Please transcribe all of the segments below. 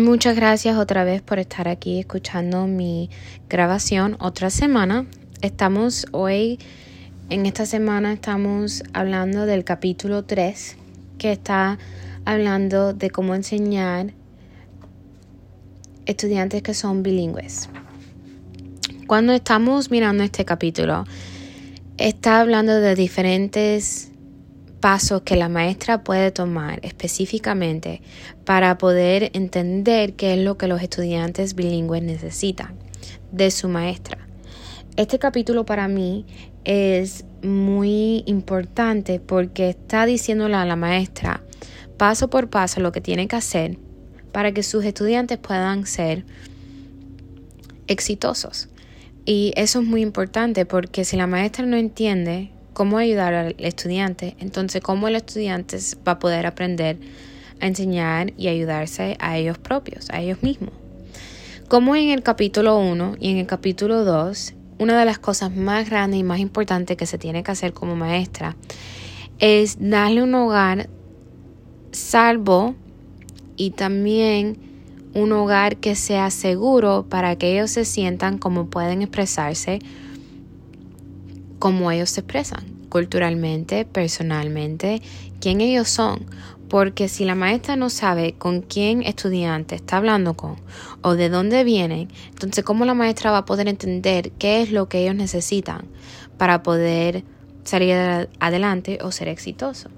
Muchas gracias otra vez por estar aquí escuchando mi grabación otra semana. Estamos hoy, en esta semana estamos hablando del capítulo 3 que está hablando de cómo enseñar estudiantes que son bilingües. Cuando estamos mirando este capítulo, está hablando de diferentes pasos que la maestra puede tomar específicamente para poder entender qué es lo que los estudiantes bilingües necesitan de su maestra. Este capítulo para mí es muy importante porque está diciéndole a la maestra paso por paso lo que tiene que hacer para que sus estudiantes puedan ser exitosos. Y eso es muy importante porque si la maestra no entiende cómo ayudar al estudiante, entonces cómo el estudiante va a poder aprender a enseñar y ayudarse a ellos propios, a ellos mismos. Como en el capítulo 1 y en el capítulo 2, una de las cosas más grandes y más importantes que se tiene que hacer como maestra es darle un hogar salvo y también un hogar que sea seguro para que ellos se sientan como pueden expresarse como ellos se expresan, culturalmente, personalmente, quién ellos son. Porque si la maestra no sabe con quién estudiante está hablando con o de dónde vienen, entonces cómo la maestra va a poder entender qué es lo que ellos necesitan para poder salir adelante o ser exitoso.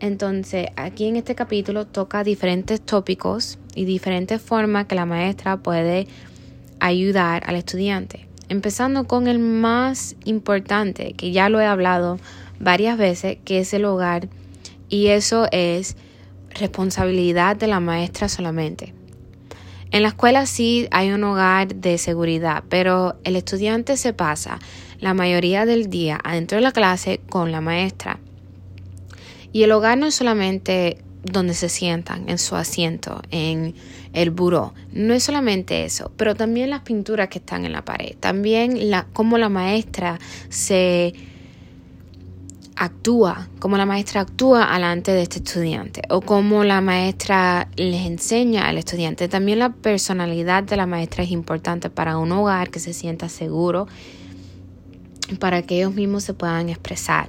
Entonces, aquí en este capítulo toca diferentes tópicos y diferentes formas que la maestra puede ayudar al estudiante. Empezando con el más importante, que ya lo he hablado varias veces, que es el hogar. Y eso es responsabilidad de la maestra solamente. En la escuela sí hay un hogar de seguridad, pero el estudiante se pasa la mayoría del día adentro de la clase con la maestra. Y el hogar no es solamente donde se sientan, en su asiento, en el buró. No es solamente eso, pero también las pinturas que están en la pared, también la, cómo la maestra se actúa, cómo la maestra actúa delante de este estudiante o cómo la maestra les enseña al estudiante. También la personalidad de la maestra es importante para un hogar que se sienta seguro, para que ellos mismos se puedan expresar.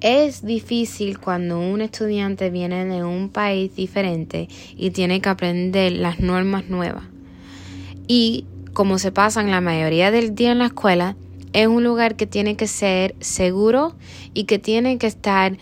Es difícil cuando un estudiante viene de un país diferente y tiene que aprender las normas nuevas. Y como se pasan la mayoría del día en la escuela, es un lugar que tiene que ser seguro y que tiene que estar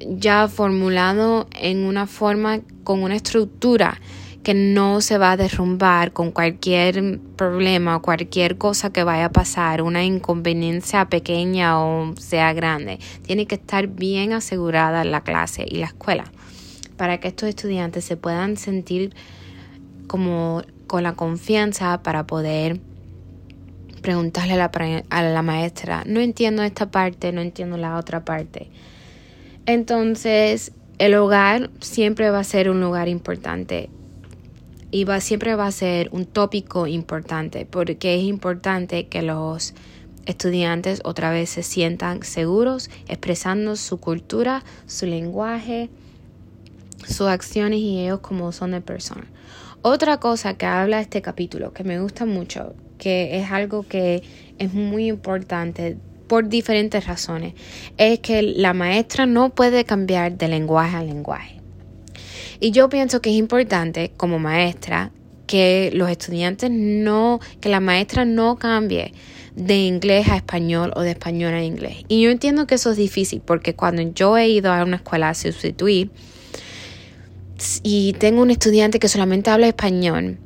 ya formulado en una forma con una estructura que no se va a derrumbar con cualquier problema o cualquier cosa que vaya a pasar, una inconveniencia pequeña o sea grande. Tiene que estar bien asegurada la clase y la escuela para que estos estudiantes se puedan sentir como con la confianza para poder preguntarle a la, a la maestra, no entiendo esta parte, no entiendo la otra parte. Entonces, el hogar siempre va a ser un lugar importante y va, siempre va a ser un tópico importante porque es importante que los estudiantes otra vez se sientan seguros expresando su cultura, su lenguaje, sus acciones y ellos como son de persona. Otra cosa que habla este capítulo que me gusta mucho, que es algo que es muy importante por diferentes razones, es que la maestra no puede cambiar de lenguaje a lenguaje. Y yo pienso que es importante como maestra que los estudiantes no, que la maestra no cambie de inglés a español o de español a inglés. Y yo entiendo que eso es difícil porque cuando yo he ido a una escuela a sustituir y tengo un estudiante que solamente habla español,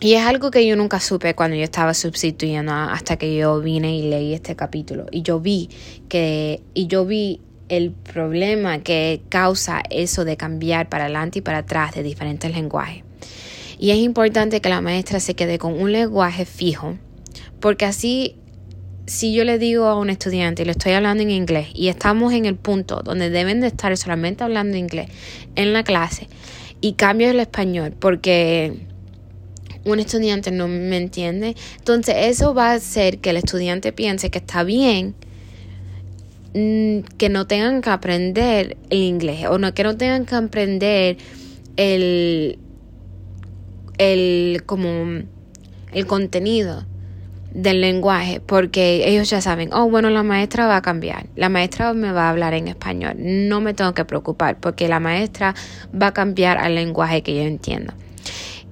y es algo que yo nunca supe cuando yo estaba sustituyendo hasta que yo vine y leí este capítulo. Y yo vi que, y yo vi el problema que causa eso de cambiar para adelante y para atrás de diferentes lenguajes. Y es importante que la maestra se quede con un lenguaje fijo, porque así, si yo le digo a un estudiante y le estoy hablando en inglés y estamos en el punto donde deben de estar solamente hablando inglés en la clase y cambio el español porque un estudiante no me entiende, entonces eso va a hacer que el estudiante piense que está bien que no tengan que aprender el inglés o no, que no tengan que aprender el el como el contenido del lenguaje porque ellos ya saben, oh bueno, la maestra va a cambiar, la maestra me va a hablar en español, no me tengo que preocupar porque la maestra va a cambiar al lenguaje que yo entiendo.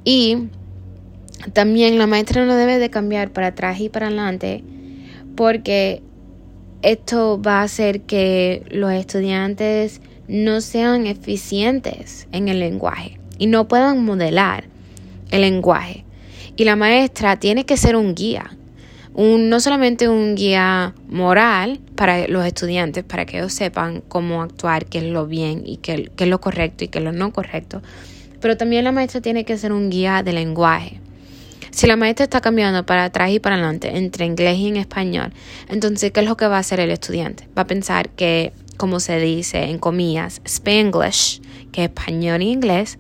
Y también la maestra no debe de cambiar para atrás y para adelante porque esto va a hacer que los estudiantes no sean eficientes en el lenguaje y no puedan modelar el lenguaje. Y la maestra tiene que ser un guía, un, no solamente un guía moral para los estudiantes, para que ellos sepan cómo actuar, qué es lo bien y qué, qué es lo correcto y qué es lo no correcto, pero también la maestra tiene que ser un guía de lenguaje. Si la maestra está cambiando para atrás y para adelante entre inglés y en español, entonces, ¿qué es lo que va a hacer el estudiante? Va a pensar que, como se dice en comillas, Spanglish, que es español y inglés,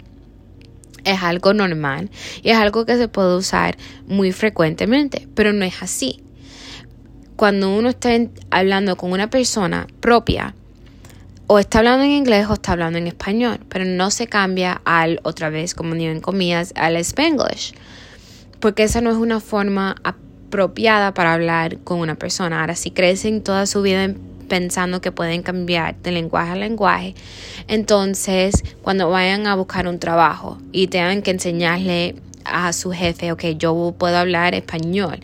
es algo normal y es algo que se puede usar muy frecuentemente, pero no es así. Cuando uno está hablando con una persona propia, o está hablando en inglés o está hablando en español, pero no se cambia al, otra vez, como digo en comillas, al spanglish, porque esa no es una forma apropiada para hablar con una persona. Ahora, si crecen toda su vida pensando que pueden cambiar de lenguaje a lenguaje, entonces cuando vayan a buscar un trabajo y tengan que enseñarle a su jefe, ok, yo puedo hablar español,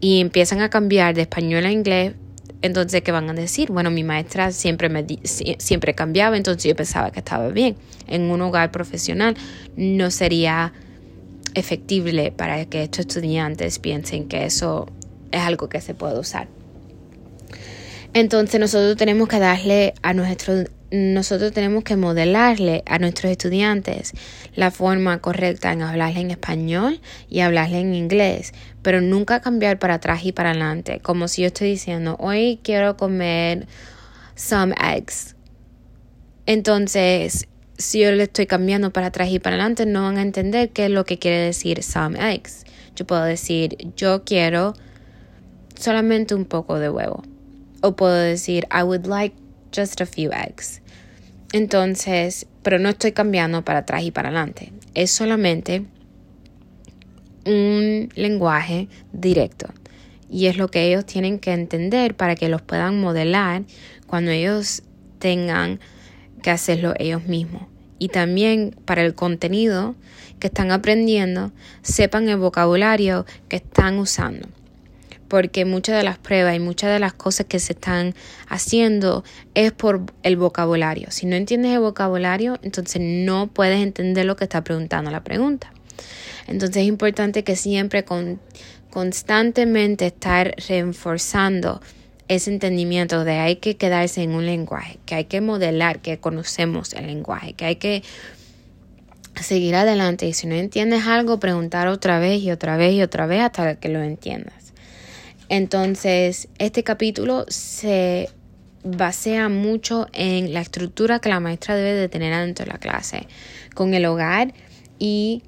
y empiezan a cambiar de español a inglés, entonces, ¿qué van a decir? Bueno, mi maestra siempre, me siempre cambiaba, entonces yo pensaba que estaba bien. En un hogar profesional no sería efectible para que estos estudiantes piensen que eso es algo que se puede usar. Entonces nosotros tenemos que darle a nuestros nosotros tenemos que modelarle a nuestros estudiantes la forma correcta en hablarle en español y hablarle en inglés, pero nunca cambiar para atrás y para adelante, como si yo estoy diciendo, hoy quiero comer some eggs. Entonces, si yo le estoy cambiando para atrás y para adelante, no van a entender qué es lo que quiere decir some eggs. Yo puedo decir, yo quiero solamente un poco de huevo. O puedo decir, I would like just a few eggs. Entonces, pero no estoy cambiando para atrás y para adelante. Es solamente un lenguaje directo. Y es lo que ellos tienen que entender para que los puedan modelar cuando ellos tengan que hacerlo ellos mismos. Y también para el contenido que están aprendiendo, sepan el vocabulario que están usando porque muchas de las pruebas y muchas de las cosas que se están haciendo es por el vocabulario. Si no entiendes el vocabulario, entonces no puedes entender lo que está preguntando la pregunta. Entonces es importante que siempre con, constantemente estar reforzando ese entendimiento de hay que quedarse en un lenguaje, que hay que modelar, que conocemos el lenguaje, que hay que seguir adelante y si no entiendes algo, preguntar otra vez y otra vez y otra vez hasta que lo entiendas. Entonces, este capítulo se basea mucho en la estructura que la maestra debe de tener dentro de la clase, con el hogar y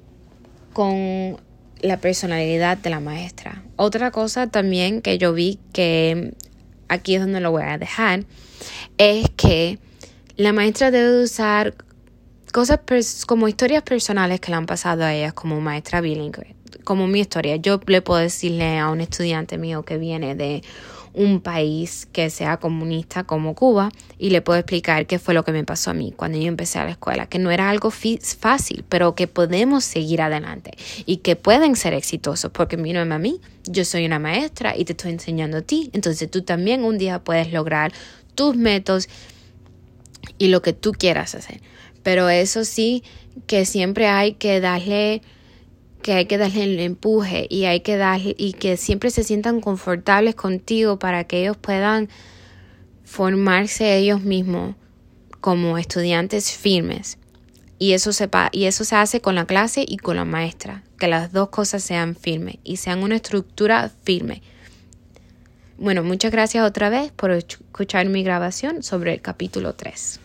con la personalidad de la maestra. Otra cosa también que yo vi que aquí es donde lo voy a dejar, es que la maestra debe usar cosas como historias personales que le han pasado a ella como maestra bilingüe como mi historia. Yo le puedo decirle a un estudiante mío que viene de un país que sea comunista como Cuba y le puedo explicar qué fue lo que me pasó a mí cuando yo empecé a la escuela, que no era algo fácil, pero que podemos seguir adelante y que pueden ser exitosos, porque mírame a mí, yo soy una maestra y te estoy enseñando a ti, entonces tú también un día puedes lograr tus métodos y lo que tú quieras hacer. Pero eso sí, que siempre hay que darle que hay que darle el empuje y hay que darle y que siempre se sientan confortables contigo para que ellos puedan formarse ellos mismos como estudiantes firmes. Y eso, sepa, y eso se hace con la clase y con la maestra, que las dos cosas sean firmes y sean una estructura firme. Bueno, muchas gracias otra vez por escuchar mi grabación sobre el capítulo 3.